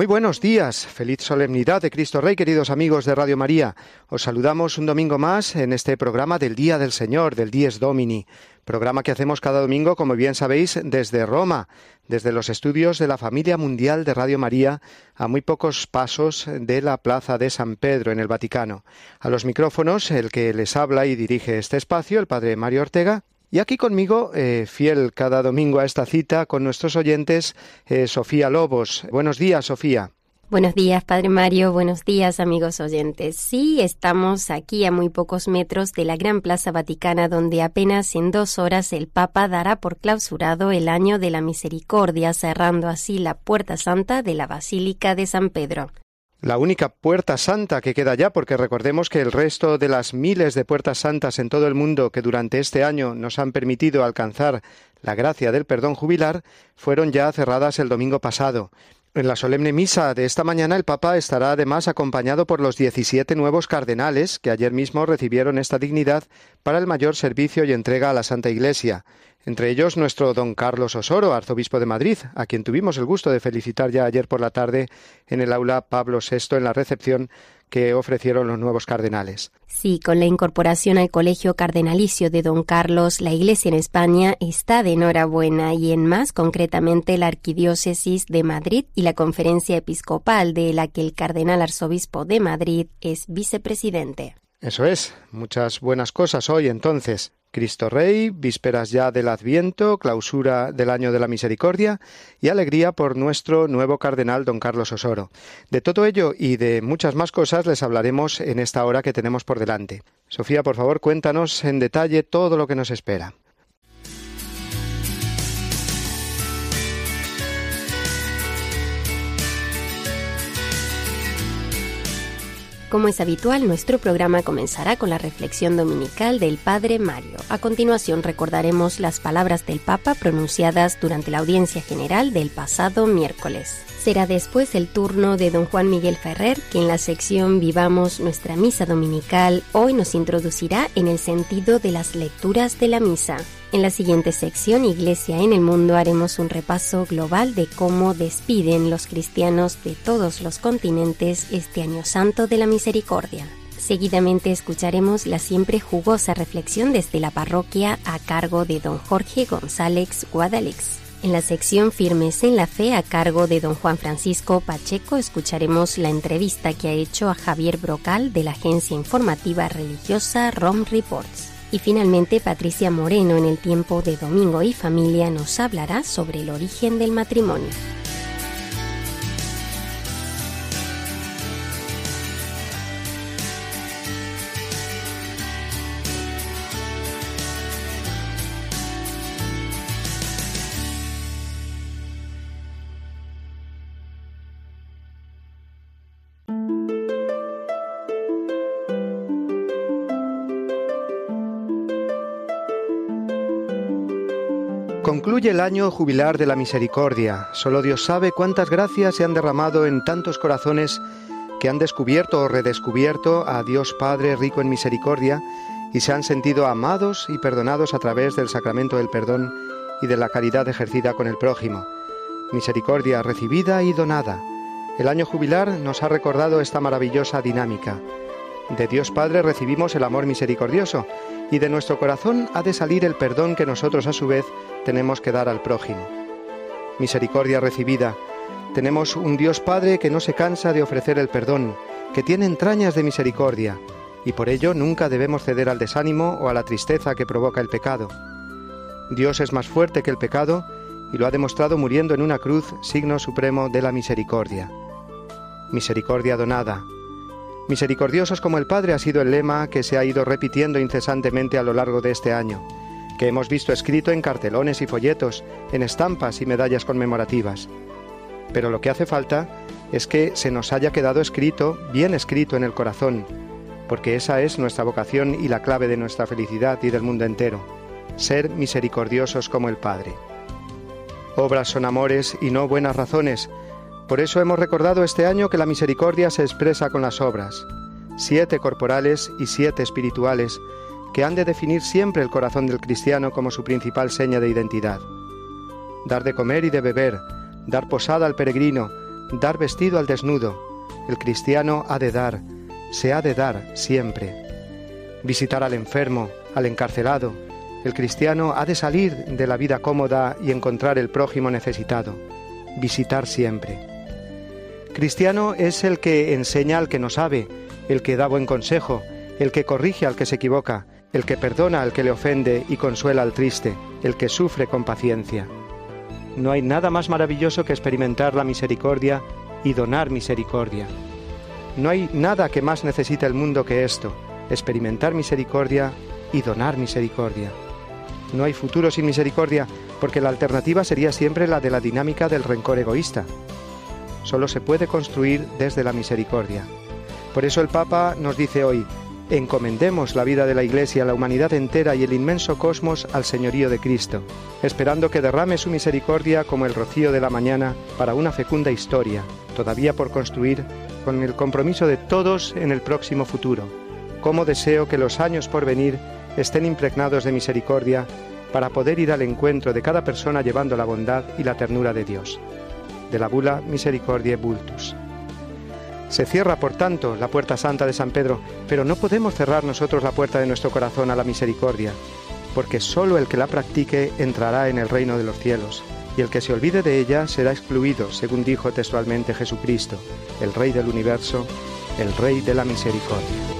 Muy buenos días, feliz solemnidad de Cristo Rey, queridos amigos de Radio María. Os saludamos un domingo más en este programa del Día del Señor, del Dies Domini, programa que hacemos cada domingo, como bien sabéis, desde Roma, desde los estudios de la familia mundial de Radio María, a muy pocos pasos de la Plaza de San Pedro, en el Vaticano. A los micrófonos, el que les habla y dirige este espacio, el Padre Mario Ortega, y aquí conmigo, eh, fiel cada domingo a esta cita con nuestros oyentes, eh, Sofía Lobos. Buenos días, Sofía. Buenos días, Padre Mario. Buenos días, amigos oyentes. Sí, estamos aquí a muy pocos metros de la Gran Plaza Vaticana, donde apenas en dos horas el Papa dará por clausurado el Año de la Misericordia, cerrando así la Puerta Santa de la Basílica de San Pedro la única puerta santa que queda ya, porque recordemos que el resto de las miles de puertas santas en todo el mundo que durante este año nos han permitido alcanzar la gracia del perdón jubilar, fueron ya cerradas el domingo pasado. En la solemne misa de esta mañana el Papa estará además acompañado por los 17 nuevos cardenales que ayer mismo recibieron esta dignidad para el mayor servicio y entrega a la Santa Iglesia. Entre ellos nuestro don Carlos Osoro, arzobispo de Madrid, a quien tuvimos el gusto de felicitar ya ayer por la tarde en el aula Pablo VI en la recepción que ofrecieron los nuevos cardenales. Sí, con la incorporación al colegio cardenalicio de don Carlos, la Iglesia en España está de enhorabuena y en más concretamente la Arquidiócesis de Madrid y la Conferencia Episcopal de la que el cardenal arzobispo de Madrid es vicepresidente. Eso es, muchas buenas cosas hoy entonces. Cristo Rey, vísperas ya del Adviento, clausura del año de la Misericordia y alegría por nuestro nuevo cardenal don Carlos Osoro. De todo ello y de muchas más cosas les hablaremos en esta hora que tenemos por delante. Sofía, por favor, cuéntanos en detalle todo lo que nos espera. Como es habitual, nuestro programa comenzará con la reflexión dominical del Padre Mario. A continuación recordaremos las palabras del Papa pronunciadas durante la audiencia general del pasado miércoles. Será después el turno de don Juan Miguel Ferrer, que en la sección Vivamos nuestra misa dominical hoy nos introducirá en el sentido de las lecturas de la misa. En la siguiente sección, Iglesia en el Mundo, haremos un repaso global de cómo despiden los cristianos de todos los continentes este año santo de la misericordia. Seguidamente escucharemos la siempre jugosa reflexión desde la parroquia a cargo de don Jorge González Guadalix. En la sección Firmes en la Fe a cargo de don Juan Francisco Pacheco escucharemos la entrevista que ha hecho a Javier Brocal de la agencia informativa religiosa ROM Reports. Y finalmente Patricia Moreno en el tiempo de Domingo y Familia nos hablará sobre el origen del matrimonio. El año jubilar de la misericordia. Solo Dios sabe cuántas gracias se han derramado en tantos corazones que han descubierto o redescubierto a Dios Padre rico en misericordia y se han sentido amados y perdonados a través del sacramento del perdón y de la caridad ejercida con el prójimo. Misericordia recibida y donada. El año jubilar nos ha recordado esta maravillosa dinámica. De Dios Padre recibimos el amor misericordioso y de nuestro corazón ha de salir el perdón que nosotros a su vez tenemos que dar al prójimo. Misericordia recibida. Tenemos un Dios Padre que no se cansa de ofrecer el perdón, que tiene entrañas de misericordia, y por ello nunca debemos ceder al desánimo o a la tristeza que provoca el pecado. Dios es más fuerte que el pecado y lo ha demostrado muriendo en una cruz, signo supremo de la misericordia. Misericordia donada. Misericordiosos como el Padre ha sido el lema que se ha ido repitiendo incesantemente a lo largo de este año que hemos visto escrito en cartelones y folletos, en estampas y medallas conmemorativas. Pero lo que hace falta es que se nos haya quedado escrito, bien escrito en el corazón, porque esa es nuestra vocación y la clave de nuestra felicidad y del mundo entero, ser misericordiosos como el Padre. Obras son amores y no buenas razones, por eso hemos recordado este año que la misericordia se expresa con las obras, siete corporales y siete espirituales, que han de definir siempre el corazón del cristiano como su principal seña de identidad. Dar de comer y de beber, dar posada al peregrino, dar vestido al desnudo. El cristiano ha de dar, se ha de dar siempre. Visitar al enfermo, al encarcelado. El cristiano ha de salir de la vida cómoda y encontrar el prójimo necesitado. Visitar siempre. Cristiano es el que enseña al que no sabe, el que da buen consejo, el que corrige al que se equivoca, el que perdona al que le ofende y consuela al triste, el que sufre con paciencia. No hay nada más maravilloso que experimentar la misericordia y donar misericordia. No hay nada que más necesite el mundo que esto, experimentar misericordia y donar misericordia. No hay futuro sin misericordia, porque la alternativa sería siempre la de la dinámica del rencor egoísta. Solo se puede construir desde la misericordia. Por eso el Papa nos dice hoy, encomendemos la vida de la Iglesia, la humanidad entera y el inmenso cosmos al señorío de Cristo, esperando que derrame su misericordia como el rocío de la mañana para una fecunda historia, todavía por construir, con el compromiso de todos en el próximo futuro. Como deseo que los años por venir estén impregnados de misericordia para poder ir al encuentro de cada persona llevando la bondad y la ternura de Dios. De la bula Misericordiae Bultus. Se cierra, por tanto, la puerta santa de San Pedro, pero no podemos cerrar nosotros la puerta de nuestro corazón a la misericordia, porque sólo el que la practique entrará en el reino de los cielos, y el que se olvide de ella será excluido, según dijo textualmente Jesucristo, el Rey del universo, el Rey de la misericordia.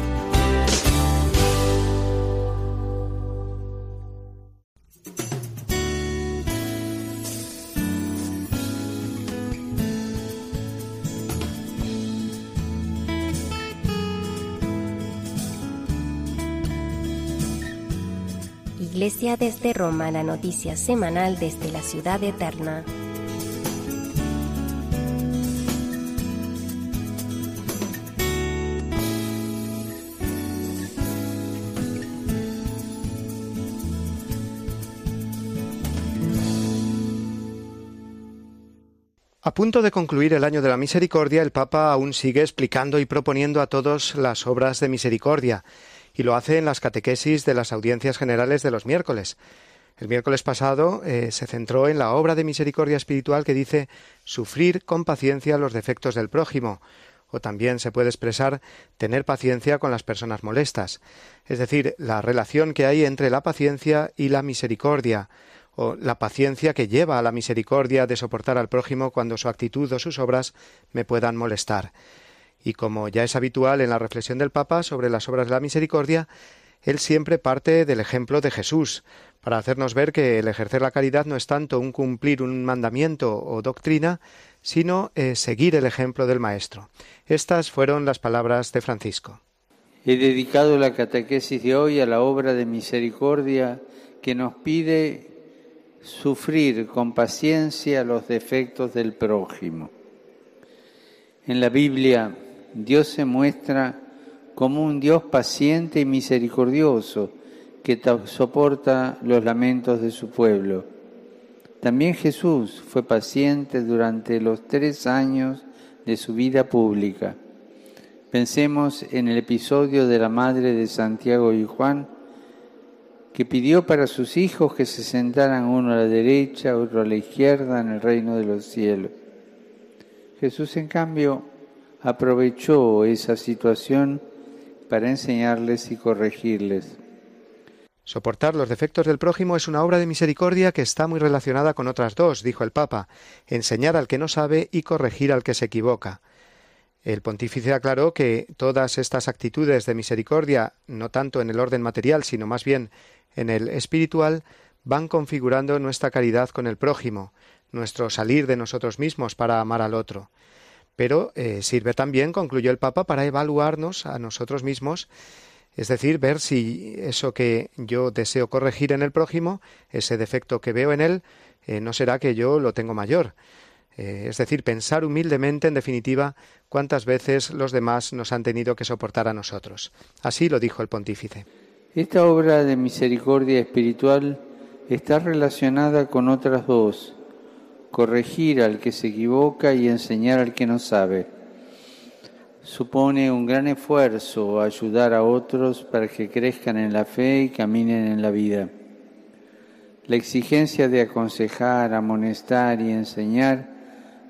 Iglesia desde Roma, la noticia semanal desde la ciudad eterna. A punto de concluir el año de la misericordia, el Papa aún sigue explicando y proponiendo a todos las obras de misericordia y lo hace en las catequesis de las audiencias generales de los miércoles. El miércoles pasado eh, se centró en la obra de misericordia espiritual que dice sufrir con paciencia los defectos del prójimo, o también se puede expresar tener paciencia con las personas molestas, es decir, la relación que hay entre la paciencia y la misericordia, o la paciencia que lleva a la misericordia de soportar al prójimo cuando su actitud o sus obras me puedan molestar y como ya es habitual en la reflexión del Papa sobre las obras de la misericordia, él siempre parte del ejemplo de Jesús, para hacernos ver que el ejercer la caridad no es tanto un cumplir un mandamiento o doctrina, sino eh, seguir el ejemplo del Maestro. Estas fueron las palabras de Francisco. He dedicado la catequesis de hoy a la obra de misericordia que nos pide sufrir con paciencia los defectos del prójimo. En la Biblia Dios se muestra como un Dios paciente y misericordioso que soporta los lamentos de su pueblo. También Jesús fue paciente durante los tres años de su vida pública. Pensemos en el episodio de la madre de Santiago y Juan, que pidió para sus hijos que se sentaran uno a la derecha, otro a la izquierda en el reino de los cielos. Jesús, en cambio, aprovechó esa situación para enseñarles y corregirles. Soportar los defectos del prójimo es una obra de misericordia que está muy relacionada con otras dos, dijo el Papa, enseñar al que no sabe y corregir al que se equivoca. El pontífice aclaró que todas estas actitudes de misericordia, no tanto en el orden material, sino más bien en el espiritual, van configurando nuestra caridad con el prójimo, nuestro salir de nosotros mismos para amar al otro. Pero eh, sirve también, concluyó el Papa, para evaluarnos a nosotros mismos es decir, ver si eso que yo deseo corregir en el prójimo, ese defecto que veo en él, eh, no será que yo lo tengo mayor. Eh, es decir, pensar humildemente, en definitiva, cuántas veces los demás nos han tenido que soportar a nosotros. Así lo dijo el pontífice. Esta obra de misericordia espiritual está relacionada con otras dos, corregir al que se equivoca y enseñar al que no sabe supone un gran esfuerzo ayudar a otros para que crezcan en la fe y caminen en la vida. La exigencia de aconsejar, amonestar y enseñar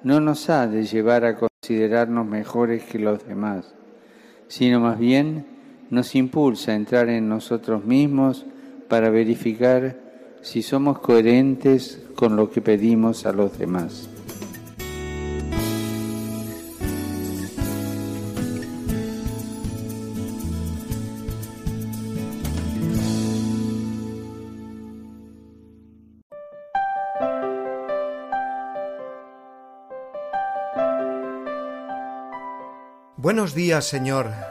no nos ha de llevar a considerarnos mejores que los demás, sino más bien nos impulsa a entrar en nosotros mismos para verificar si somos coherentes con lo que pedimos a los demás. Buenos días, Señor.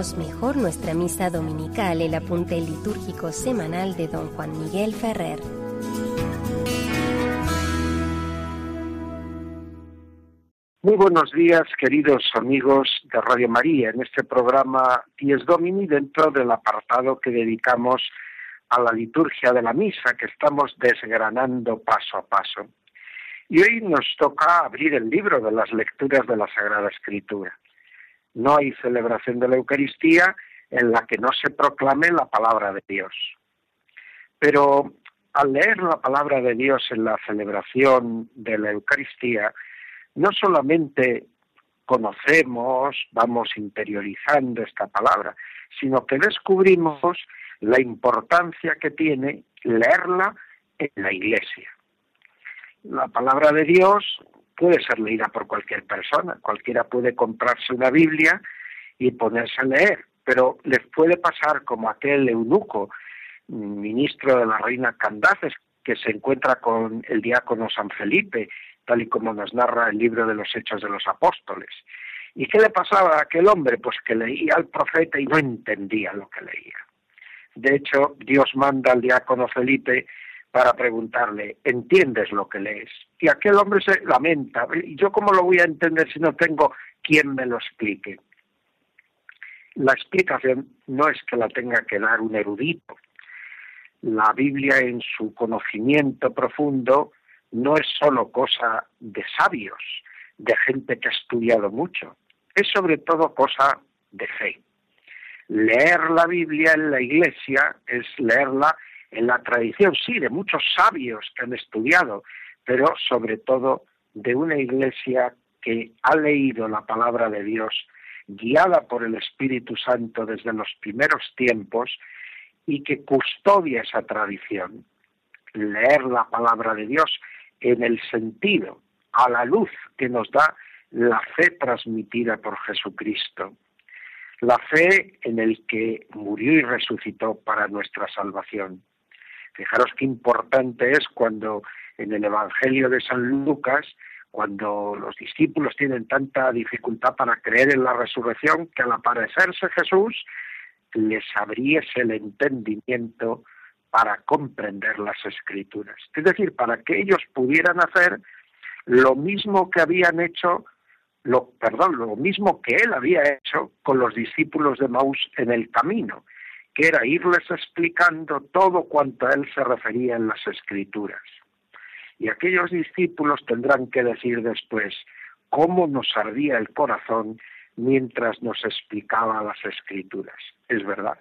Mejor nuestra misa dominical, el apunte litúrgico semanal de don Juan Miguel Ferrer. Muy buenos días, queridos amigos de Radio María, en este programa Dies Domini, dentro del apartado que dedicamos a la liturgia de la misa, que estamos desgranando paso a paso. Y hoy nos toca abrir el libro de las lecturas de la Sagrada Escritura. No hay celebración de la Eucaristía en la que no se proclame la palabra de Dios. Pero al leer la palabra de Dios en la celebración de la Eucaristía, no solamente conocemos, vamos interiorizando esta palabra, sino que descubrimos la importancia que tiene leerla en la iglesia. La palabra de Dios puede ser leída por cualquier persona. Cualquiera puede comprarse una Biblia y ponerse a leer, pero les puede pasar como aquel eunuco, ministro de la reina Candaces, que se encuentra con el diácono San Felipe, tal y como nos narra el libro de los Hechos de los Apóstoles. ¿Y qué le pasaba a aquel hombre? Pues que leía al profeta y no entendía lo que leía. De hecho, Dios manda al diácono Felipe para preguntarle, ¿entiendes lo que lees? Y aquel hombre se lamenta, ¿y yo cómo lo voy a entender si no tengo quien me lo explique? La explicación no es que la tenga que dar un erudito. La Biblia en su conocimiento profundo no es solo cosa de sabios, de gente que ha estudiado mucho, es sobre todo cosa de fe. Leer la Biblia en la iglesia es leerla en la tradición, sí, de muchos sabios que han estudiado, pero sobre todo de una iglesia que ha leído la palabra de Dios guiada por el Espíritu Santo desde los primeros tiempos y que custodia esa tradición. Leer la palabra de Dios en el sentido, a la luz que nos da la fe transmitida por Jesucristo. La fe en el que murió y resucitó para nuestra salvación. Fijaros qué importante es cuando en el Evangelio de San Lucas, cuando los discípulos tienen tanta dificultad para creer en la resurrección, que al aparecerse Jesús les abriese el entendimiento para comprender las escrituras. Es decir, para que ellos pudieran hacer lo mismo que habían hecho, lo, perdón, lo mismo que él había hecho con los discípulos de Maús en el camino, que era irles explicando todo cuanto a él se refería en las escrituras. Y aquellos discípulos tendrán que decir después cómo nos ardía el corazón mientras nos explicaba las escrituras. Es verdad,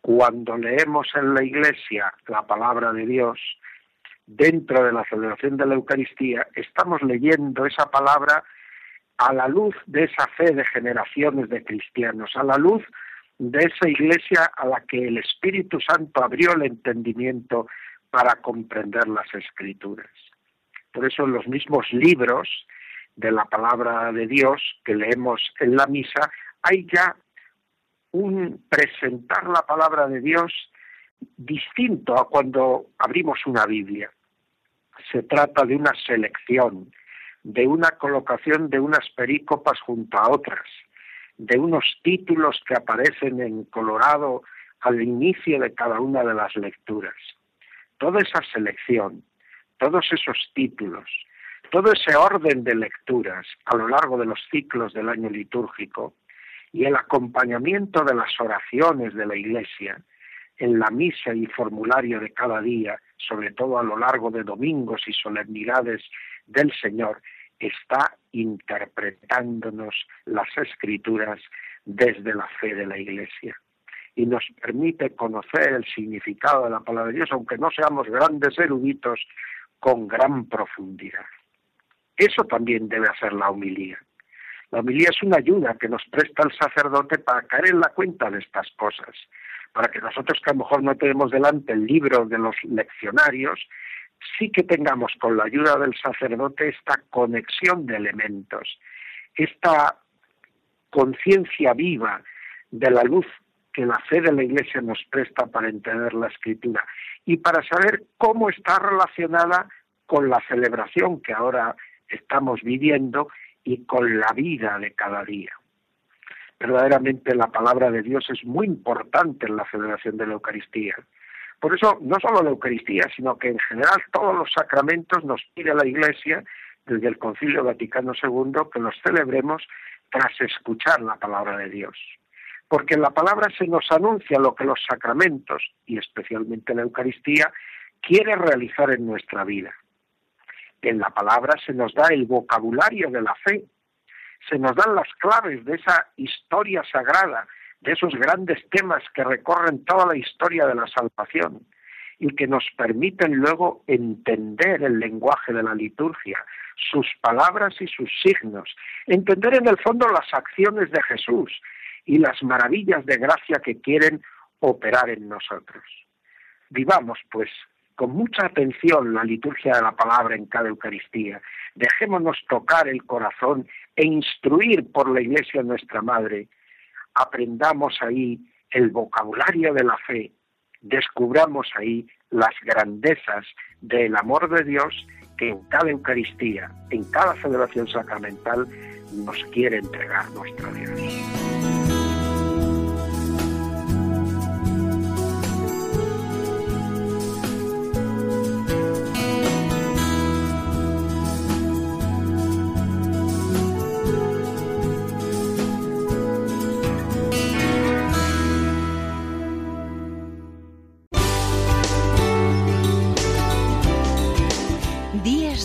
cuando leemos en la iglesia la palabra de Dios, dentro de la celebración de la Eucaristía, estamos leyendo esa palabra a la luz de esa fe de generaciones de cristianos, a la luz de esa iglesia a la que el Espíritu Santo abrió el entendimiento para comprender las escrituras. Por eso los mismos libros de la palabra de Dios que leemos en la misa hay ya un presentar la palabra de Dios distinto a cuando abrimos una Biblia. Se trata de una selección, de una colocación de unas perícopas junto a otras, de unos títulos que aparecen en colorado al inicio de cada una de las lecturas. Toda esa selección, todos esos títulos, todo ese orden de lecturas a lo largo de los ciclos del año litúrgico y el acompañamiento de las oraciones de la Iglesia en la misa y formulario de cada día, sobre todo a lo largo de domingos y solemnidades del Señor, está interpretándonos las escrituras desde la fe de la Iglesia y nos permite conocer el significado de la palabra de Dios, aunque no seamos grandes eruditos, con gran profundidad. Eso también debe hacer la humilía. La homilía es una ayuda que nos presta el sacerdote para caer en la cuenta de estas cosas, para que nosotros que a lo mejor no tenemos delante el libro de los leccionarios, sí que tengamos con la ayuda del sacerdote esta conexión de elementos, esta conciencia viva de la luz que la fe de la Iglesia nos presta para entender la escritura y para saber cómo está relacionada con la celebración que ahora estamos viviendo y con la vida de cada día. Verdaderamente la palabra de Dios es muy importante en la celebración de la Eucaristía. Por eso, no solo la Eucaristía, sino que en general todos los sacramentos nos pide la Iglesia, desde el Concilio Vaticano II, que los celebremos tras escuchar la palabra de Dios. Porque en la palabra se nos anuncia lo que los sacramentos, y especialmente la Eucaristía, quiere realizar en nuestra vida en la palabra se nos da el vocabulario de la fe, se nos dan las claves de esa historia sagrada, de esos grandes temas que recorren toda la historia de la salvación y que nos permiten luego entender el lenguaje de la liturgia, sus palabras y sus signos, entender en el fondo las acciones de Jesús y las maravillas de gracia que quieren operar en nosotros. Vivamos, pues, con mucha atención la liturgia de la palabra en cada Eucaristía. Dejémonos tocar el corazón e instruir por la Iglesia nuestra Madre. Aprendamos ahí el vocabulario de la fe, descubramos ahí las grandezas del amor de Dios que en cada Eucaristía, en cada celebración sacramental, nos quiere entregar nuestro Dios.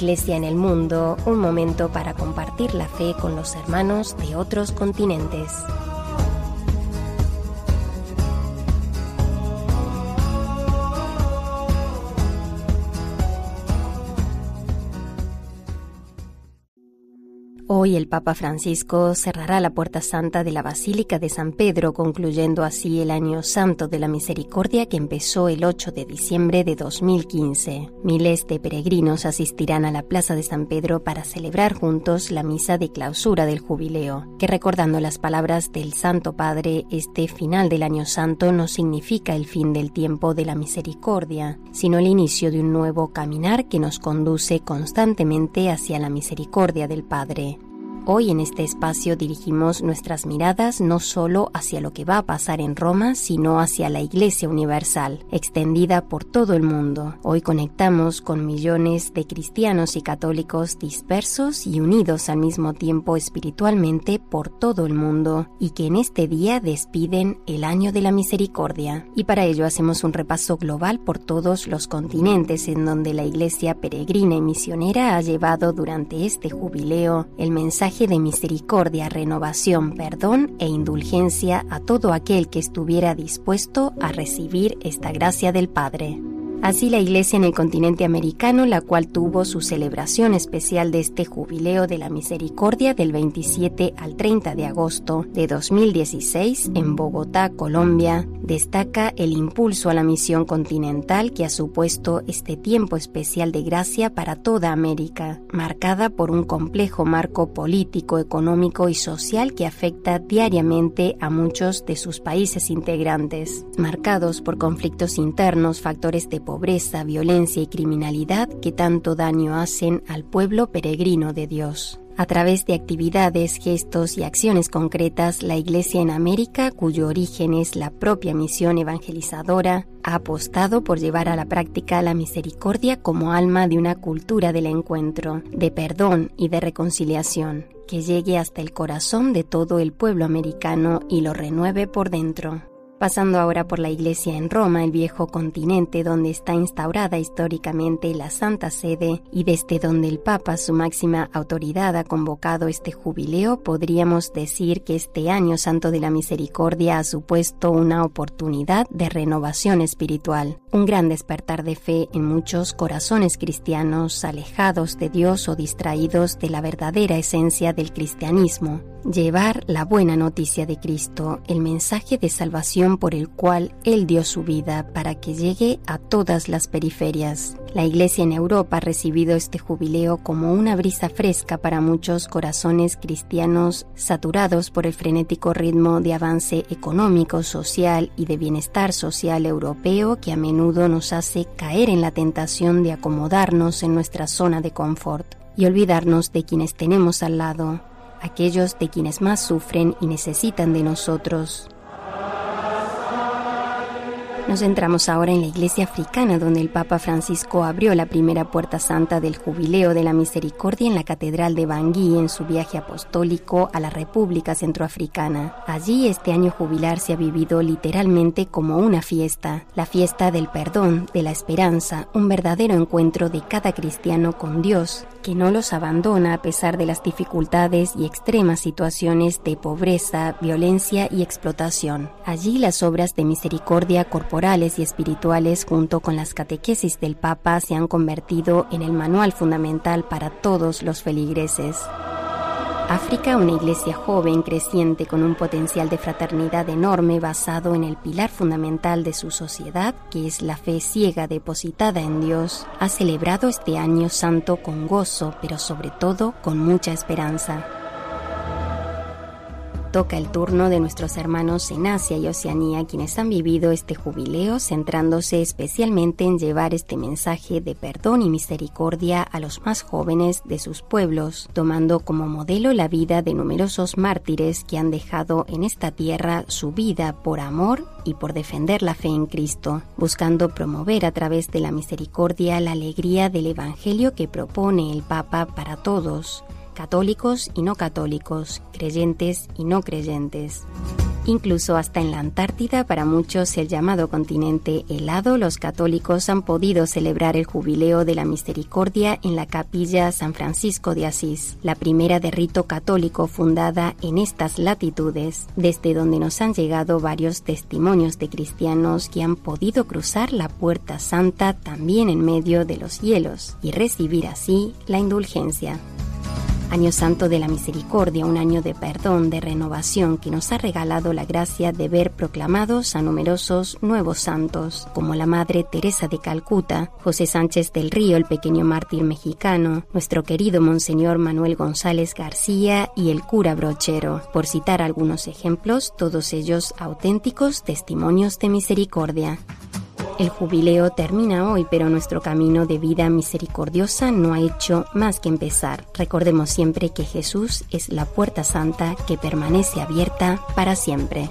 Iglesia en el mundo, un momento para compartir la fe con los hermanos de otros continentes. Hoy el Papa Francisco cerrará la puerta santa de la Basílica de San Pedro, concluyendo así el año santo de la misericordia que empezó el 8 de diciembre de 2015. Miles de peregrinos asistirán a la Plaza de San Pedro para celebrar juntos la misa de clausura del jubileo, que recordando las palabras del Santo Padre, este final del año santo no significa el fin del tiempo de la misericordia, sino el inicio de un nuevo caminar que nos conduce constantemente hacia la misericordia del Padre. Hoy en este espacio dirigimos nuestras miradas no solo hacia lo que va a pasar en Roma, sino hacia la Iglesia Universal, extendida por todo el mundo. Hoy conectamos con millones de cristianos y católicos dispersos y unidos al mismo tiempo espiritualmente por todo el mundo y que en este día despiden el año de la misericordia. Y para ello hacemos un repaso global por todos los continentes en donde la Iglesia peregrina y misionera ha llevado durante este jubileo el mensaje de misericordia, renovación, perdón e indulgencia a todo aquel que estuviera dispuesto a recibir esta gracia del Padre. Así la Iglesia en el continente americano, la cual tuvo su celebración especial de este jubileo de la misericordia del 27 al 30 de agosto de 2016 en Bogotá, Colombia, destaca el impulso a la misión continental que ha supuesto este tiempo especial de gracia para toda América, marcada por un complejo marco político, económico y social que afecta diariamente a muchos de sus países integrantes, marcados por conflictos internos, factores de pobreza, violencia y criminalidad que tanto daño hacen al pueblo peregrino de Dios. A través de actividades, gestos y acciones concretas, la Iglesia en América, cuyo origen es la propia misión evangelizadora, ha apostado por llevar a la práctica la misericordia como alma de una cultura del encuentro, de perdón y de reconciliación, que llegue hasta el corazón de todo el pueblo americano y lo renueve por dentro pasando ahora por la iglesia en Roma, el viejo continente donde está instaurada históricamente la Santa Sede y desde donde el Papa, su máxima autoridad, ha convocado este jubileo, podríamos decir que este año santo de la misericordia ha supuesto una oportunidad de renovación espiritual, un gran despertar de fe en muchos corazones cristianos alejados de Dios o distraídos de la verdadera esencia del cristianismo, llevar la buena noticia de Cristo, el mensaje de salvación por el cual Él dio su vida para que llegue a todas las periferias. La Iglesia en Europa ha recibido este jubileo como una brisa fresca para muchos corazones cristianos saturados por el frenético ritmo de avance económico, social y de bienestar social europeo que a menudo nos hace caer en la tentación de acomodarnos en nuestra zona de confort y olvidarnos de quienes tenemos al lado, aquellos de quienes más sufren y necesitan de nosotros. Nos centramos ahora en la iglesia africana, donde el Papa Francisco abrió la primera puerta santa del Jubileo de la Misericordia en la Catedral de Bangui en su viaje apostólico a la República Centroafricana. Allí este año jubilar se ha vivido literalmente como una fiesta, la fiesta del perdón, de la esperanza, un verdadero encuentro de cada cristiano con Dios, que no los abandona a pesar de las dificultades y extremas situaciones de pobreza, violencia y explotación. Allí las obras de misericordia corporal y espirituales junto con las catequesis del Papa se han convertido en el manual fundamental para todos los feligreses. África, una iglesia joven, creciente, con un potencial de fraternidad enorme basado en el pilar fundamental de su sociedad, que es la fe ciega depositada en Dios, ha celebrado este año santo con gozo, pero sobre todo con mucha esperanza toca el turno de nuestros hermanos en Asia y Oceanía, quienes han vivido este jubileo centrándose especialmente en llevar este mensaje de perdón y misericordia a los más jóvenes de sus pueblos, tomando como modelo la vida de numerosos mártires que han dejado en esta tierra su vida por amor y por defender la fe en Cristo, buscando promover a través de la misericordia la alegría del Evangelio que propone el Papa para todos católicos y no católicos, creyentes y no creyentes. Incluso hasta en la Antártida, para muchos el llamado continente helado, los católicos han podido celebrar el jubileo de la misericordia en la capilla San Francisco de Asís, la primera de rito católico fundada en estas latitudes, desde donde nos han llegado varios testimonios de cristianos que han podido cruzar la puerta santa también en medio de los hielos y recibir así la indulgencia. Año Santo de la Misericordia, un año de perdón, de renovación que nos ha regalado la gracia de ver proclamados a numerosos nuevos santos, como la Madre Teresa de Calcuta, José Sánchez del Río, el pequeño mártir mexicano, nuestro querido Monseñor Manuel González García y el cura Brochero, por citar algunos ejemplos, todos ellos auténticos testimonios de misericordia. El jubileo termina hoy, pero nuestro camino de vida misericordiosa no ha hecho más que empezar. Recordemos siempre que Jesús es la puerta santa que permanece abierta para siempre.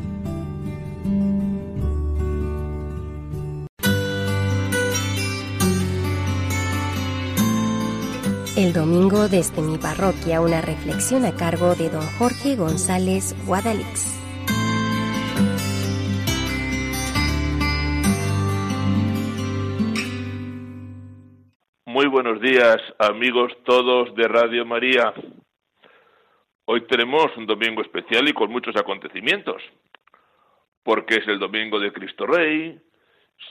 El domingo desde mi parroquia una reflexión a cargo de don Jorge González Guadalix. Muy buenos días amigos todos de Radio María. Hoy tenemos un domingo especial y con muchos acontecimientos, porque es el domingo de Cristo Rey,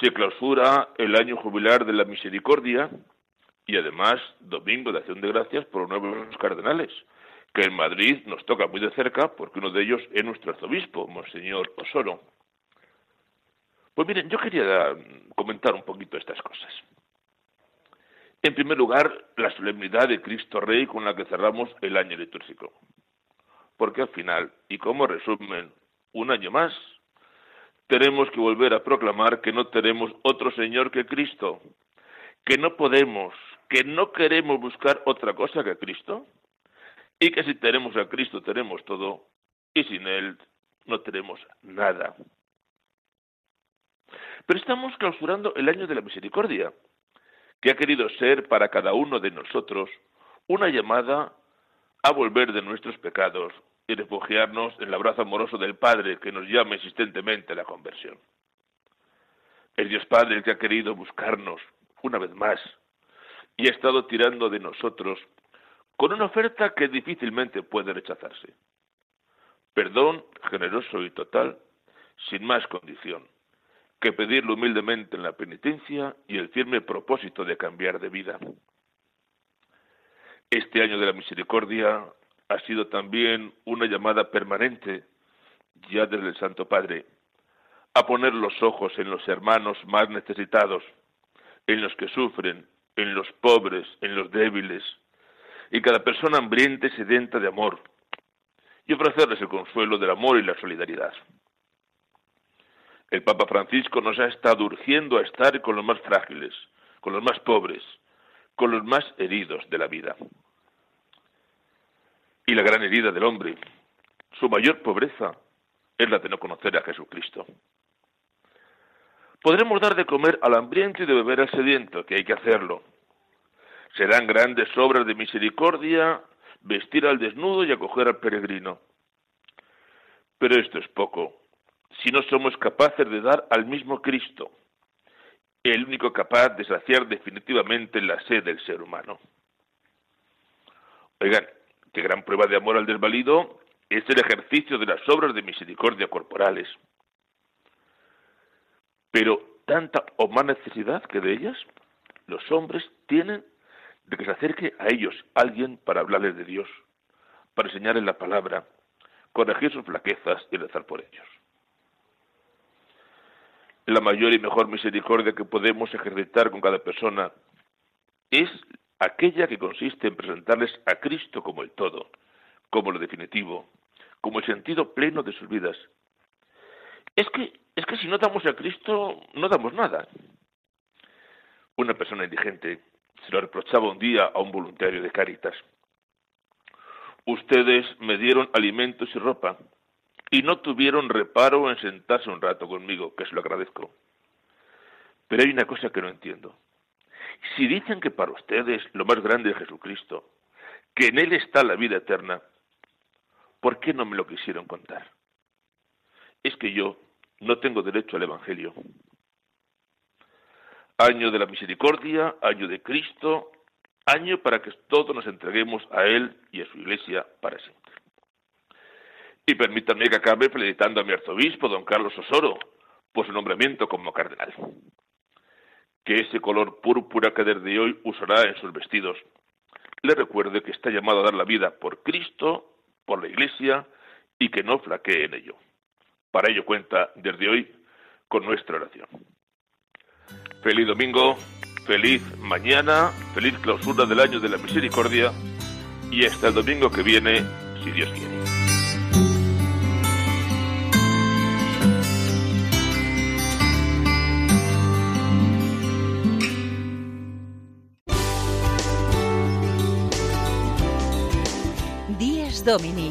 se clausura el año jubilar de la misericordia, y además domingo de acción de gracias por los nuevos cardenales, que en Madrid nos toca muy de cerca porque uno de ellos es nuestro arzobispo, Monseñor Osoro. Pues miren, yo quería comentar un poquito estas cosas. En primer lugar, la solemnidad de Cristo Rey con la que cerramos el año litúrgico. Porque al final, y como resumen, un año más, tenemos que volver a proclamar que no tenemos otro Señor que Cristo, que no podemos que no queremos buscar otra cosa que Cristo y que si tenemos a Cristo tenemos todo y sin Él no tenemos nada. Pero estamos clausurando el año de la misericordia, que ha querido ser para cada uno de nosotros una llamada a volver de nuestros pecados y refugiarnos en el abrazo amoroso del Padre que nos llama insistentemente a la conversión. El Dios Padre el que ha querido buscarnos una vez más y ha estado tirando de nosotros con una oferta que difícilmente puede rechazarse. Perdón generoso y total, sin más condición, que pedirlo humildemente en la penitencia y el firme propósito de cambiar de vida. Este año de la misericordia ha sido también una llamada permanente, ya desde el Santo Padre, a poner los ojos en los hermanos más necesitados, en los que sufren en los pobres, en los débiles, y cada persona hambrienta y sedenta de amor, y ofrecerles el consuelo del amor y la solidaridad. El Papa Francisco nos ha estado urgiendo a estar con los más frágiles, con los más pobres, con los más heridos de la vida. Y la gran herida del hombre, su mayor pobreza, es la de no conocer a Jesucristo. Podremos dar de comer al hambriento y de beber al sediento, que hay que hacerlo. Serán grandes obras de misericordia vestir al desnudo y acoger al peregrino. Pero esto es poco, si no somos capaces de dar al mismo Cristo, el único capaz de saciar definitivamente la sed del ser humano. Oigan, qué gran prueba de amor al desvalido es el ejercicio de las obras de misericordia corporales pero tanta o más necesidad que de ellas, los hombres tienen de que se acerque a ellos alguien para hablarles de Dios, para enseñarles la palabra, corregir sus flaquezas y rezar por ellos. La mayor y mejor misericordia que podemos ejercitar con cada persona es aquella que consiste en presentarles a Cristo como el todo, como lo definitivo, como el sentido pleno de sus vidas. Es que, es que si no damos a Cristo, no damos nada. Una persona indigente se lo reprochaba un día a un voluntario de Cáritas. Ustedes me dieron alimentos y ropa y no tuvieron reparo en sentarse un rato conmigo, que se lo agradezco. Pero hay una cosa que no entiendo. Si dicen que para ustedes lo más grande es Jesucristo, que en Él está la vida eterna, ¿por qué no me lo quisieron contar? Es que yo no tengo derecho al Evangelio. Año de la misericordia, año de Cristo, año para que todos nos entreguemos a Él y a su Iglesia para siempre. Y permítanme que acabe felicitando a mi arzobispo, don Carlos Osoro, por su nombramiento como cardenal. Que ese color púrpura que desde hoy usará en sus vestidos le recuerde que está llamado a dar la vida por Cristo, por la Iglesia y que no flaquee en ello. Para ello cuenta desde hoy con nuestra oración. Feliz domingo, feliz mañana, feliz clausura del año de la misericordia y hasta el domingo que viene, si Dios quiere. Domini,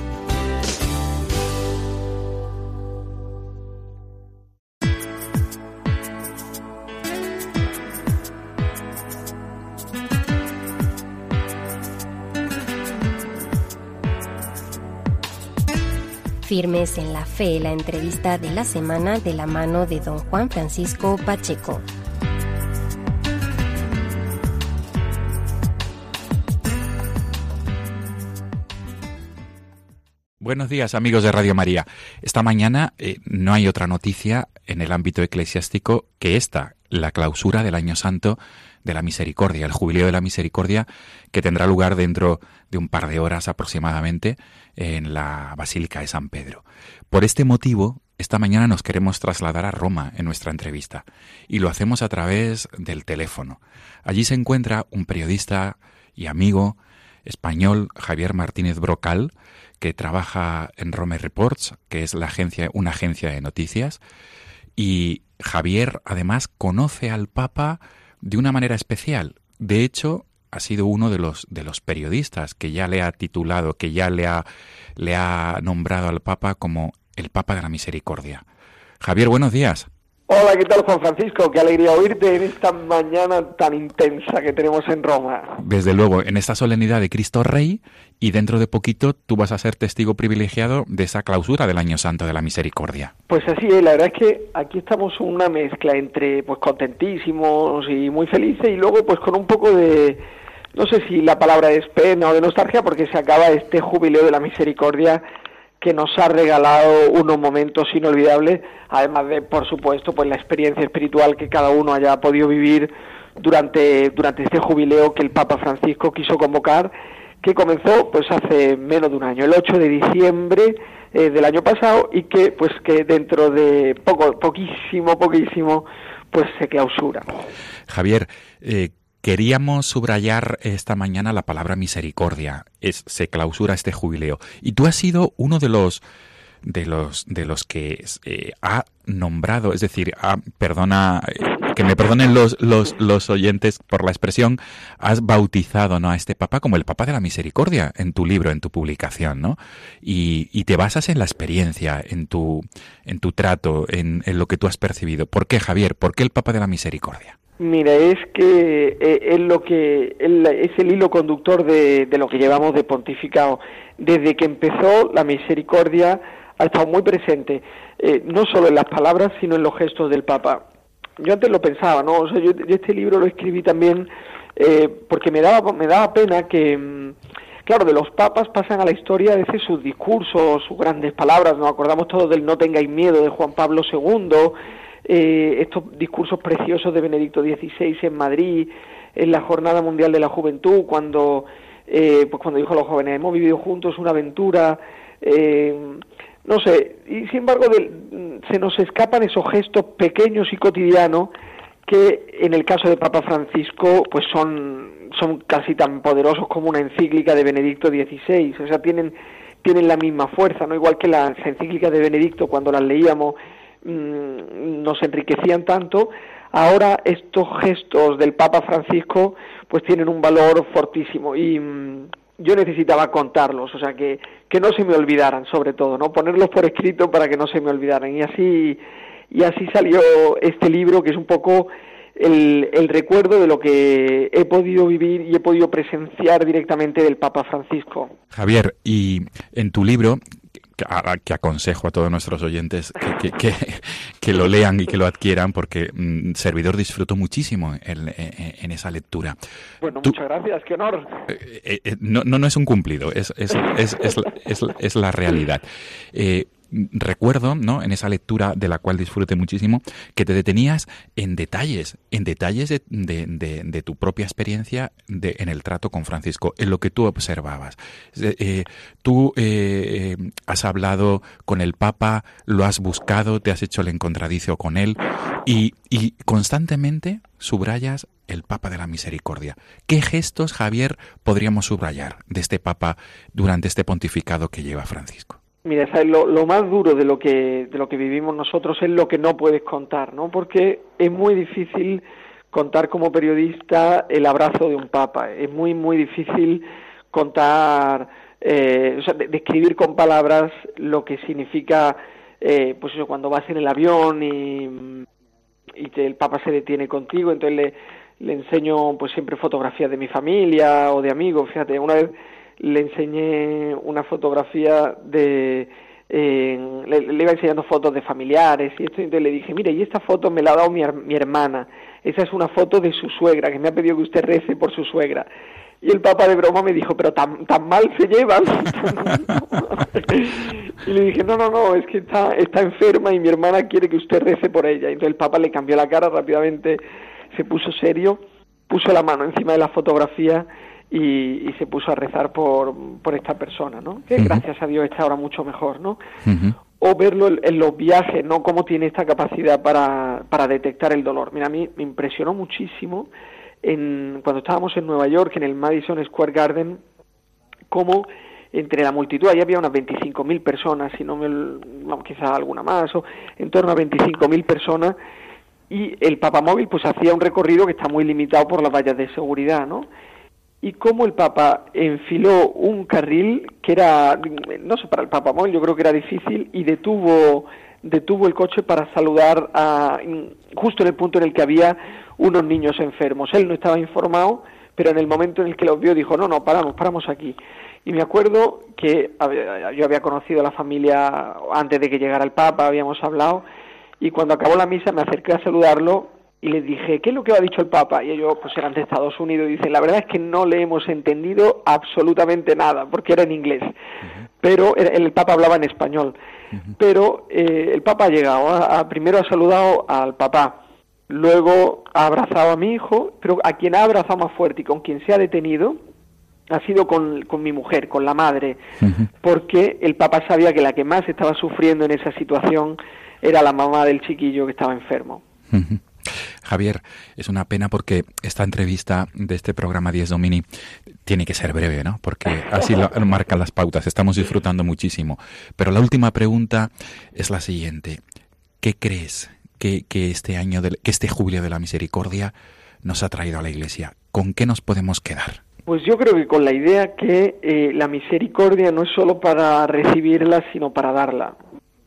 Firmes en la fe, la entrevista de la semana de la mano de don Juan Francisco Pacheco. Buenos días amigos de Radio María. Esta mañana eh, no hay otra noticia en el ámbito eclesiástico que esta, la clausura del Año Santo de la Misericordia, el Jubileo de la Misericordia, que tendrá lugar dentro de un par de horas aproximadamente en la Basílica de San Pedro. Por este motivo, esta mañana nos queremos trasladar a Roma en nuestra entrevista y lo hacemos a través del teléfono. Allí se encuentra un periodista y amigo español, Javier Martínez Brocal, que trabaja en Rome Reports, que es la agencia, una agencia de noticias, y Javier además conoce al Papa de una manera especial. De hecho, ha sido uno de los de los periodistas que ya le ha titulado, que ya le ha le ha nombrado al Papa como el Papa de la Misericordia. Javier, buenos días. Hola, ¿qué tal Juan Francisco? Qué alegría oírte en esta mañana tan intensa que tenemos en Roma. Desde luego, en esta solemnidad de Cristo Rey y dentro de poquito tú vas a ser testigo privilegiado de esa clausura del Año Santo de la Misericordia. Pues así es, la verdad es que aquí estamos una mezcla entre pues contentísimos y muy felices y luego pues con un poco de no sé si la palabra es pena o de nostalgia porque se acaba este jubileo de la misericordia que nos ha regalado unos momentos inolvidables, además de, por supuesto, pues la experiencia espiritual que cada uno haya podido vivir durante, durante este jubileo que el Papa Francisco quiso convocar, que comenzó pues hace menos de un año, el 8 de diciembre eh, del año pasado y que pues que dentro de poco, poquísimo, poquísimo, pues se clausura. Javier, eh, Queríamos subrayar esta mañana la palabra misericordia. Es, se clausura este jubileo. Y tú has sido uno de los de los de los que eh, ha nombrado, es decir, perdona, eh, que me perdonen los, los, los oyentes por la expresión, has bautizado ¿no? a este Papa como el Papa de la Misericordia en tu libro, en tu publicación, ¿no? Y, y te basas en la experiencia, en tu, en tu trato, en, en lo que tú has percibido. ¿Por qué, Javier? ¿Por qué el Papa de la Misericordia? Mira, es que eh, es lo que es el hilo conductor de, lo que llevamos de pontificado. Desde que empezó la misericordia ha estado muy presente, eh, no solo en las palabras, sino en los gestos del Papa. Yo antes lo pensaba, ¿no? O sea, yo, este libro lo escribí también eh, porque me daba, me daba pena que, mm, claro, de los papas pasan a la historia a veces sus discursos, sus grandes palabras, nos acordamos todos del no tengáis miedo de Juan Pablo II, eh, estos discursos preciosos de Benedicto XVI en Madrid, en la Jornada Mundial de la Juventud, cuando eh, pues cuando dijo a los jóvenes, hemos vivido juntos una aventura, eh, no sé, y sin embargo se nos escapan esos gestos pequeños y cotidianos que en el caso de Papa Francisco pues son, son casi tan poderosos como una encíclica de Benedicto XVI, o sea, tienen, tienen la misma fuerza, no igual que las encíclicas de Benedicto cuando las leíamos mm, nos enriquecían tanto, ahora estos gestos del Papa Francisco pues tienen un valor fortísimo y mm, yo necesitaba contarlos, o sea, que, que no se me olvidaran sobre todo, ¿no? Ponerlos por escrito para que no se me olvidaran y así y así salió este libro que es un poco el, el, recuerdo de lo que he podido vivir y he podido presenciar directamente del Papa Francisco. Javier, y en tu libro que, aconsejo a todos nuestros oyentes que, que, lo lean y que lo adquieran porque mm, Servidor disfrutó muchísimo en, esa lectura. Bueno, muchas gracias, qué honor. Eh, eh, eh, no, no, no es un cumplido, es, es, es, es, es la realidad recuerdo, ¿no? En esa lectura de la cual disfruté muchísimo, que te detenías en detalles, en detalles de, tu propia experiencia en el trato con Francisco, en lo que tú observabas. Eh, tú eh, has hablado con el Papa, lo has buscado, te has hecho el encontradicio con él y constantemente subrayas el Papa de la Misericordia. ¿Qué gestos, Javier, podríamos subrayar de este Papa durante este pontificado que lleva Francisco? Mira, ¿sabes? Lo, lo, más duro de lo que de lo que vivimos nosotros es lo que no puedes contar, ¿no? Porque es muy difícil contar como periodista el abrazo de un papa. Es muy muy difícil contar, eh, o sea, describir con palabras lo que significa, eh, pues eso, cuando vas en el avión y y el papa se detiene contigo, entonces le enseño pues siempre fotografías de mi familia o de amigos. Fíjate, una vez le enseñé una fotografía de... le, iba enseñando fotos de familiares y esto, y entonces le dije, mire, y esta foto me la ha dado mi, mi hermana, esa es una foto de su suegra, que me ha pedido que usted rece por su suegra. Y el Papa de broma me dijo, pero tan, tan mal se llevan. y le dije, no, no, no, es que está, está enferma y mi hermana quiere que usted rece por ella. Entonces el Papa le cambió la cara rápidamente, se puso serio, puso la mano encima de la fotografía y, se puso a rezar por, por esta persona, ¿no? Que gracias a Dios está ahora mucho mejor, ¿no? O verlo en, los viajes, ¿no? Cómo tiene esta capacidad para, para detectar el dolor. Mira, a mí me impresionó muchísimo en, cuando estábamos en Nueva York, en el Madison Square Garden, cómo entre la multitud, ahí había unas 25.000 personas, si no me, vamos, quizá alguna más, o en torno a 25.000 personas, y el papamóvil pues hacía un recorrido que está muy limitado por las vallas de seguridad, ¿no? Y cómo el Papa enfiló un carril que era, no sé, para el Papa Móvil yo creo que era difícil y detuvo, detuvo el coche para saludar a, justo en el punto en el que había unos niños enfermos. Él no estaba informado, pero en el momento en el que los vio dijo, no, no, paramos, paramos aquí. Y me acuerdo que yo había conocido a la familia antes de que llegara el Papa, habíamos hablado, y cuando acabó la misa me acerqué a saludarlo y les dije, ¿qué es lo que ha dicho el Papa? Y ellos, pues eran de Estados Unidos, y dicen, la verdad es que no le hemos entendido absolutamente nada, porque era en inglés, pero el, Papa hablaba en español. Pero eh, el Papa ha llegado, a, primero ha saludado al papá, luego ha abrazado a mi hijo, pero a quien ha abrazado más fuerte y con quien se ha detenido ha sido con, con mi mujer, con la madre, porque el Papa sabía que la que más estaba sufriendo en esa situación era la mamá del chiquillo que estaba enfermo. Javier, es una pena porque esta entrevista de este programa 10 Domini tiene que ser breve, ¿no? Porque así lo marcan las pautas, estamos disfrutando muchísimo. Pero la última pregunta es la siguiente. ¿Qué crees que, este año, que este jubileo de la misericordia nos ha traído a la Iglesia? ¿Con qué nos podemos quedar? Pues yo creo que con la idea que eh, la misericordia no es solo para recibirla, sino para darla.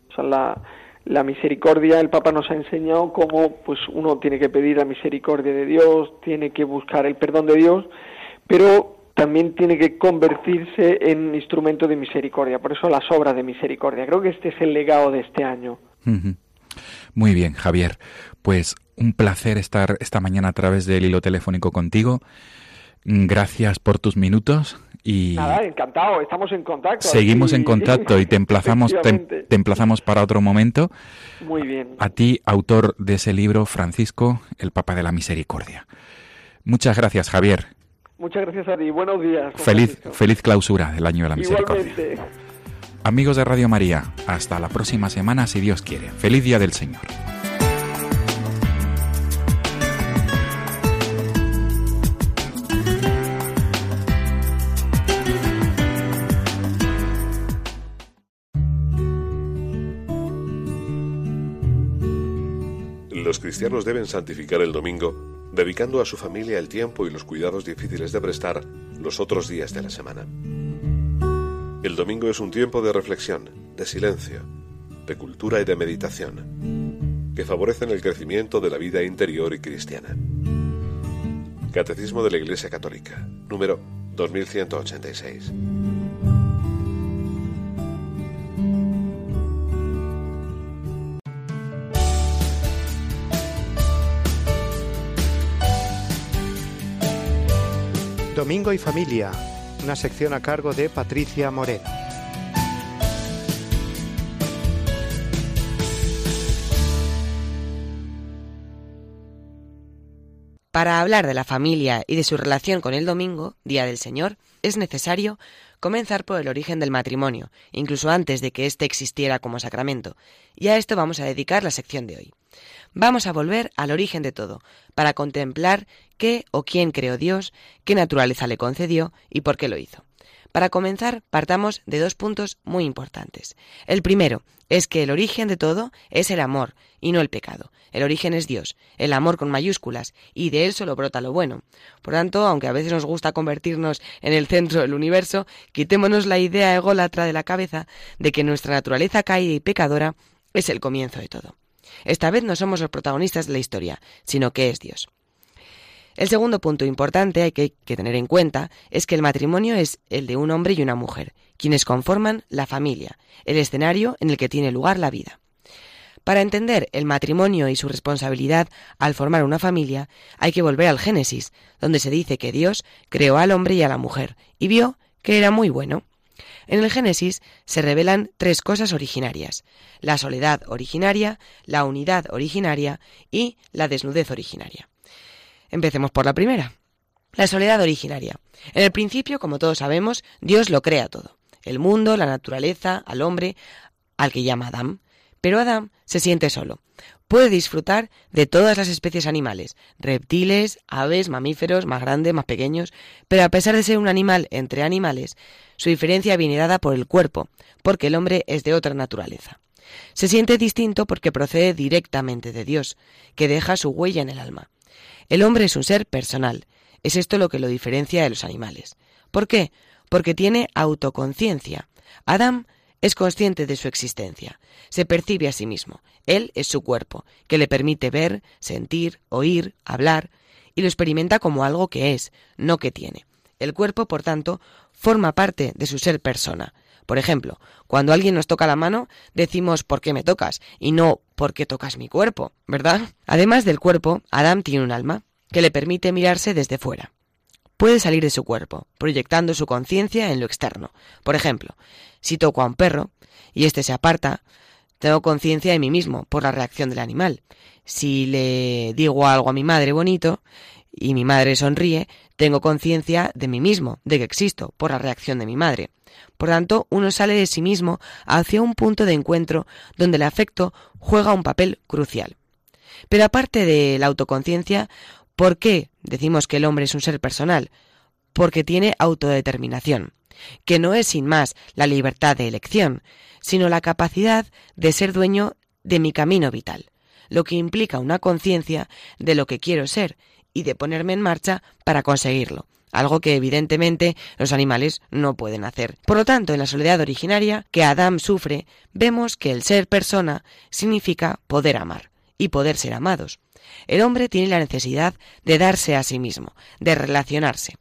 O sea, la, la misericordia, el Papa nos ha enseñado cómo pues uno tiene que pedir la misericordia de Dios, tiene que buscar el perdón de Dios, pero también tiene que convertirse en instrumento de misericordia, por eso las obras de misericordia. Creo que este es el legado de este año. Muy bien, Javier. Pues un placer estar esta mañana a través del hilo telefónico contigo. Gracias por tus minutos y Nada, encantado, estamos en contacto. Seguimos en contacto y te emplazamos, te, emplazamos para otro momento. Muy bien. A ti, autor de ese libro, Francisco, el Papa de la Misericordia. Muchas gracias, Javier. Muchas gracias a ti. Buenos días. Feliz, feliz clausura del año de la misericordia. Amigos de Radio María, hasta la próxima semana si Dios quiere. Feliz día del Señor. Cristianos deben santificar el domingo, dedicando a su familia el tiempo y los cuidados difíciles de prestar los otros días de la semana. El domingo es un tiempo de reflexión, de silencio, de cultura y de meditación, que favorecen el crecimiento de la vida interior y cristiana. Catecismo de la Iglesia Católica, número 2186. Domingo y Familia, una sección a cargo de Patricia Moreno. Para hablar de la familia y de su relación con el domingo, Día del Señor, es necesario comenzar por el origen del matrimonio, incluso antes de que éste existiera como sacramento, y a esto vamos a dedicar la sección de hoy. Vamos a volver al origen de todo, para contemplar qué o quién creó Dios, qué naturaleza le concedió y por qué lo hizo. Para comenzar, partamos de dos puntos muy importantes. El primero es que el origen de todo es el amor y no el pecado. El origen es Dios, el amor con mayúsculas, y de él solo brota lo bueno. Por tanto, aunque a veces nos gusta convertirnos en el centro del universo, quitémonos la idea ególatra de la cabeza de que nuestra naturaleza caída y pecadora es el comienzo de todo. Esta vez no somos los protagonistas de la historia, sino que es Dios. El segundo punto importante hay que, tener en cuenta es que el matrimonio es el de un hombre y una mujer, quienes conforman la familia, el escenario en el que tiene lugar la vida. Para entender el matrimonio y su responsabilidad al formar una familia, hay que volver al Génesis, donde se dice que Dios creó al hombre y a la mujer, y vio que era muy bueno. En el Génesis se revelan tres cosas originarias, la soledad originaria, la unidad originaria y la desnudez originaria. Empecemos por la primera, la soledad originaria. En el principio, como todos sabemos, Dios lo crea todo, el mundo, la naturaleza, al hombre, al que llama Adán. Pero Adán se siente solo. Puede disfrutar de todas las especies animales, reptiles, aves, mamíferos, más grandes, más pequeños, pero a pesar de ser un animal entre animales, su diferencia viene dada por el cuerpo, porque el hombre es de otra naturaleza. Se siente distinto porque procede directamente de Dios, que deja su huella en el alma. El hombre es un ser personal. Es esto lo que lo diferencia de los animales. ¿Por qué? Porque tiene autoconciencia. Adán es consciente de su existencia, se percibe a sí mismo. Él es su cuerpo, que le permite ver, sentir, oír, hablar, y lo experimenta como algo que es, no que tiene. El cuerpo, por tanto, forma parte de su ser persona. Por ejemplo, cuando alguien nos toca la mano, decimos ¿por qué me tocas? y no ¿por qué tocas mi cuerpo? ¿verdad? Además del cuerpo, Adam tiene un alma, que le permite mirarse desde fuera puede salir de su cuerpo, proyectando su conciencia en lo externo. Por ejemplo, si toco a un perro y éste se aparta, tengo conciencia de mí mismo por la reacción del animal. Si le digo algo a mi madre bonito y mi madre sonríe, tengo conciencia de mí mismo, de que existo, por la reacción de mi madre. Por tanto, uno sale de sí mismo hacia un punto de encuentro donde el afecto juega un papel crucial. Pero aparte de la autoconciencia, ¿Por qué decimos que el hombre es un ser personal? Porque tiene autodeterminación, que no es sin más la libertad de elección, sino la capacidad de ser dueño de mi camino vital, lo que implica una conciencia de lo que quiero ser y de ponerme en marcha para conseguirlo, algo que evidentemente los animales no pueden hacer. Por lo tanto, en la soledad originaria que Adán sufre, vemos que el ser persona significa poder amar y poder ser amados. El hombre tiene la necesidad de darse a sí mismo, de relacionarse.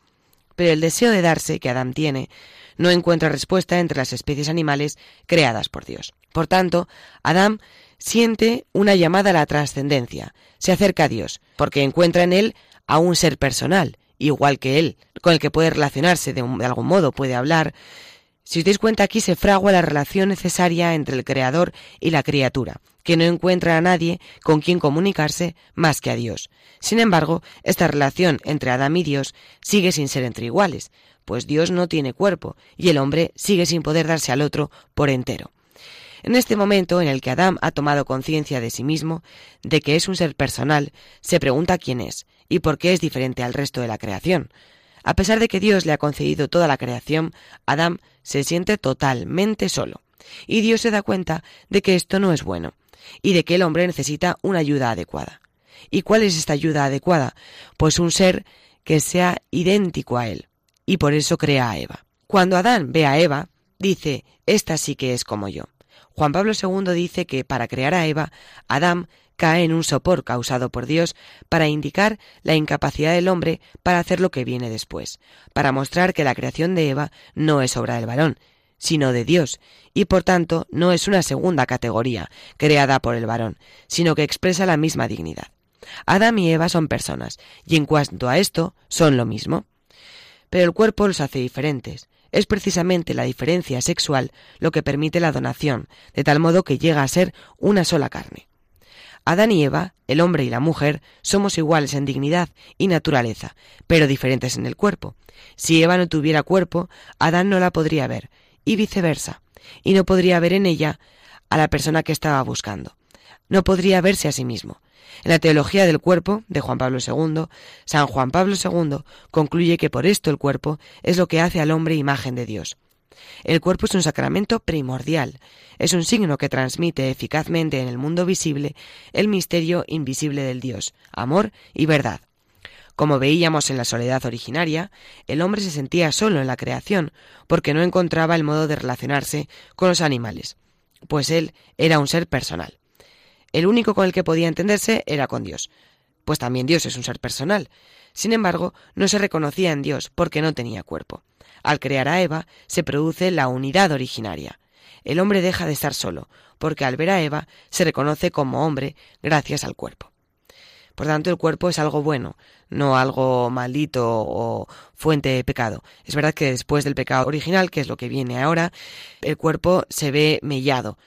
Pero el deseo de darse que Adán tiene no encuentra respuesta entre las especies animales creadas por Dios. Por tanto, Adán siente una llamada a la trascendencia, se acerca a Dios, porque encuentra en él a un ser personal, igual que él, con el que puede relacionarse de, de algún modo, puede hablar, Si os dais cuenta aquí se fragua la relación necesaria entre el Creador y la criatura, que no encuentra a nadie con quien comunicarse más que a Dios. Sin embargo, esta relación entre Adán y Dios sigue sin ser entre iguales, pues Dios no tiene cuerpo y el hombre sigue sin poder darse al otro por entero. En este momento en el que Adán ha tomado conciencia de sí mismo, de que es un ser personal, se pregunta quién es y por qué es diferente al resto de la creación. A pesar de que Dios le ha concedido toda la creación, Adán se siente totalmente solo. Y Dios se da cuenta de que esto no es bueno y de que el hombre necesita una ayuda adecuada. ¿Y cuál es esta ayuda adecuada? Pues un ser que sea idéntico a él. Y por eso crea a Eva. Cuando Adán ve a Eva, dice, esta sí que es como yo. Juan Pablo II dice que para crear a Eva, Adán cae en un sopor causado por Dios para indicar la incapacidad del hombre para hacer lo que viene después, para mostrar que la creación de Eva no es obra del varón, sino de Dios, y por tanto no es una segunda categoría creada por el varón, sino que expresa la misma dignidad. Adán y Eva son personas, y en cuanto a esto, son lo mismo. Pero el cuerpo los hace diferentes. Es precisamente la diferencia sexual lo que permite la donación, de tal modo que llega a ser una sola carne. Adán y Eva, el hombre y la mujer, somos iguales en dignidad y naturaleza, pero diferentes en el cuerpo. Si Eva no tuviera cuerpo, Adán no la podría ver, y viceversa, y no podría ver en ella a la persona que estaba buscando. No podría verse a sí mismo. En la teología del cuerpo de Juan Pablo II, San Juan Pablo II concluye que por esto el cuerpo es lo que hace al hombre imagen de Dios. El cuerpo es un sacramento primordial, es un signo que transmite eficazmente en el mundo visible el misterio invisible del Dios, amor y verdad. Como veíamos en la soledad originaria, el hombre se sentía solo en la creación, porque no encontraba el modo de relacionarse con los animales, pues él era un ser personal. El único con el que podía entenderse era con Dios, pues también Dios es un ser personal. Sin embargo, no se reconocía en Dios porque no tenía cuerpo. Al crear a Eva se produce la unidad originaria. El hombre deja de estar solo, porque al ver a Eva se reconoce como hombre gracias al cuerpo. Por tanto, el cuerpo es algo bueno, no algo maldito o fuente de pecado. Es verdad que después del pecado original, que es lo que viene ahora, el cuerpo se ve mellado,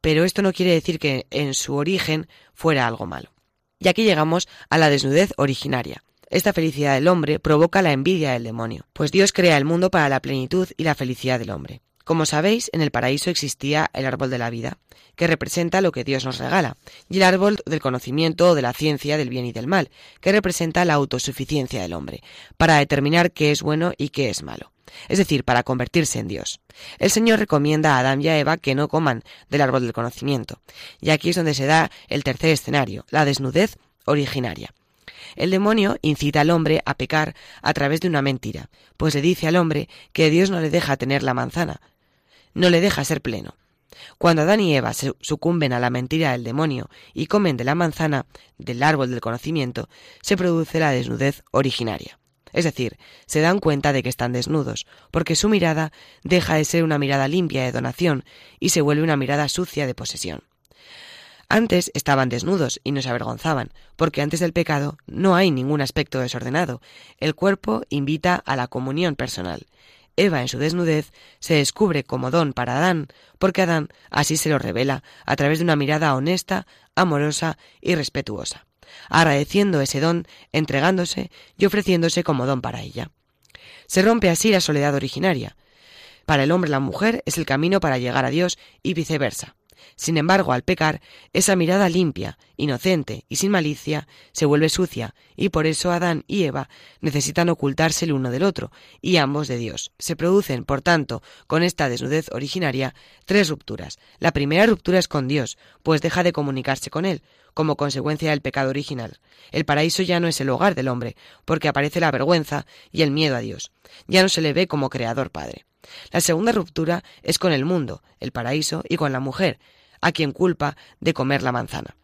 pero esto no quiere decir que en su origen fuera algo malo. Y aquí llegamos a la desnudez originaria. Esta felicidad del hombre provoca la envidia del demonio, pues Dios crea el mundo para la plenitud y la felicidad del hombre. Como sabéis, en el paraíso existía el árbol de la vida, que representa lo que Dios nos regala, y el árbol del conocimiento o de la ciencia del bien y del mal, que representa la autosuficiencia del hombre, para determinar qué es bueno y qué es malo, es decir, para convertirse en Dios. El Señor recomienda a Adán y a Eva que no coman del árbol del conocimiento, y aquí es donde se da el tercer escenario, la desnudez originaria. El demonio incita al hombre a pecar a través de una mentira, pues le dice al hombre que Dios no le deja tener la manzana, no le deja ser pleno. Cuando Adán y Eva sucumben a la mentira del demonio y comen de la manzana del árbol del conocimiento, se produce la desnudez originaria. Es decir, se dan cuenta de que están desnudos, porque su mirada deja de ser una mirada limpia de donación y se vuelve una mirada sucia de posesión. Antes estaban desnudos y no se avergonzaban, porque antes del pecado no hay ningún aspecto desordenado. El cuerpo invita a la comunión personal. Eva en su desnudez se descubre como don para Adán, porque Adán así se lo revela a través de una mirada honesta, amorosa y respetuosa, agradeciendo ese don, entregándose y ofreciéndose como don para ella. Se rompe así la soledad originaria. Para el hombre la mujer es el camino para llegar a Dios y viceversa. Sin embargo, al pecar, esa mirada limpia, inocente y sin malicia se vuelve sucia, y por eso Adán y Eva necesitan ocultarse el uno del otro, y ambos de Dios. Se producen, por tanto, con esta desnudez originaria, tres rupturas. La primera ruptura es con Dios, pues deja de comunicarse con Él, como consecuencia del pecado original. El paraíso ya no es el hogar del hombre, porque aparece la vergüenza y el miedo a Dios. Ya no se le ve como creador padre. La segunda ruptura es con el mundo, el paraíso y con la mujer, a quien culpa de comer la manzana.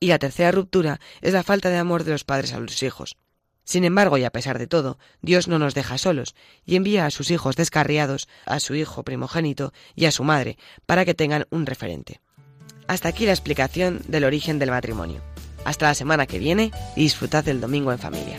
Y la tercera ruptura es la falta de amor de los padres a los hijos. Sin embargo, y a pesar de todo, Dios no nos deja solos y envía a sus hijos descarriados, a su hijo primogénito y a su madre, para que tengan un referente. Hasta aquí la explicación del origen del matrimonio. Hasta la semana que viene y disfrutad del domingo en familia.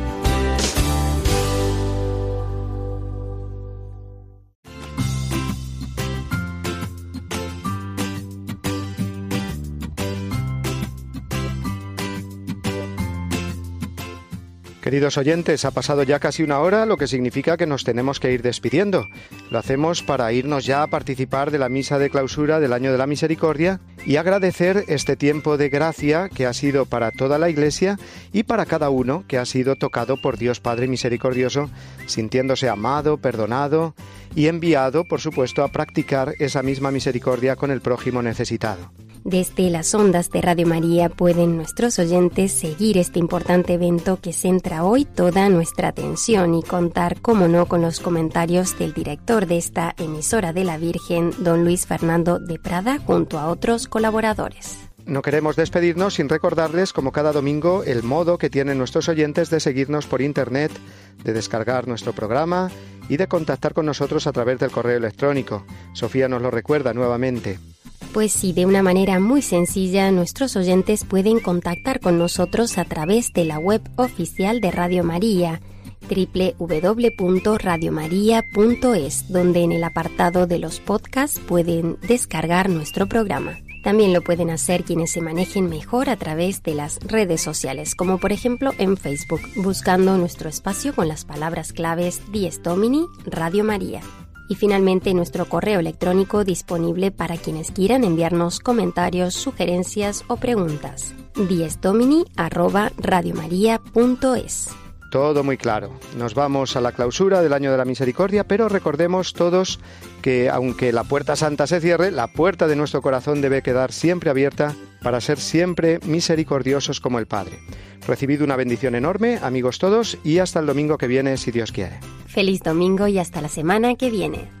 Queridos oyentes, ha pasado ya casi una hora, lo que significa que nos tenemos que ir despidiendo. Lo hacemos para irnos ya a participar de la misa de clausura del año de la misericordia y agradecer este tiempo de gracia que ha sido para toda la Iglesia y para cada uno que ha sido tocado por Dios Padre Misericordioso, sintiéndose amado, perdonado y enviado, por supuesto, a practicar esa misma misericordia con el prójimo necesitado. Desde las ondas de Radio María pueden nuestros oyentes seguir este importante evento que centra hoy toda nuestra atención y contar, como no, con los comentarios del director de esta emisora de la Virgen, don Luis Fernando de Prada, junto a otros colaboradores. No queremos despedirnos sin recordarles, como cada domingo, el modo que tienen nuestros oyentes de seguirnos por Internet, de descargar nuestro programa y de contactar con nosotros a través del correo electrónico. Sofía nos lo recuerda nuevamente. Pues sí, de una manera muy sencilla, nuestros oyentes pueden contactar con nosotros a través de la web oficial de Radio María www.radiomaria.es, donde en el apartado de los podcasts pueden descargar nuestro programa. También lo pueden hacer quienes se manejen mejor a través de las redes sociales, como por ejemplo en Facebook, buscando nuestro espacio con las palabras claves Dies Domini Radio María y finalmente nuestro correo electrónico disponible para quienes quieran enviarnos comentarios, sugerencias o preguntas. diesdomini@radiomaria.es. Todo muy claro. Nos vamos a la clausura del año de la misericordia, pero recordemos todos que aunque la puerta santa se cierre, la puerta de nuestro corazón debe quedar siempre abierta para ser siempre misericordiosos como el Padre. Recibido una bendición enorme, amigos todos, y hasta el domingo que viene, si Dios quiere. Feliz domingo y hasta la semana que viene.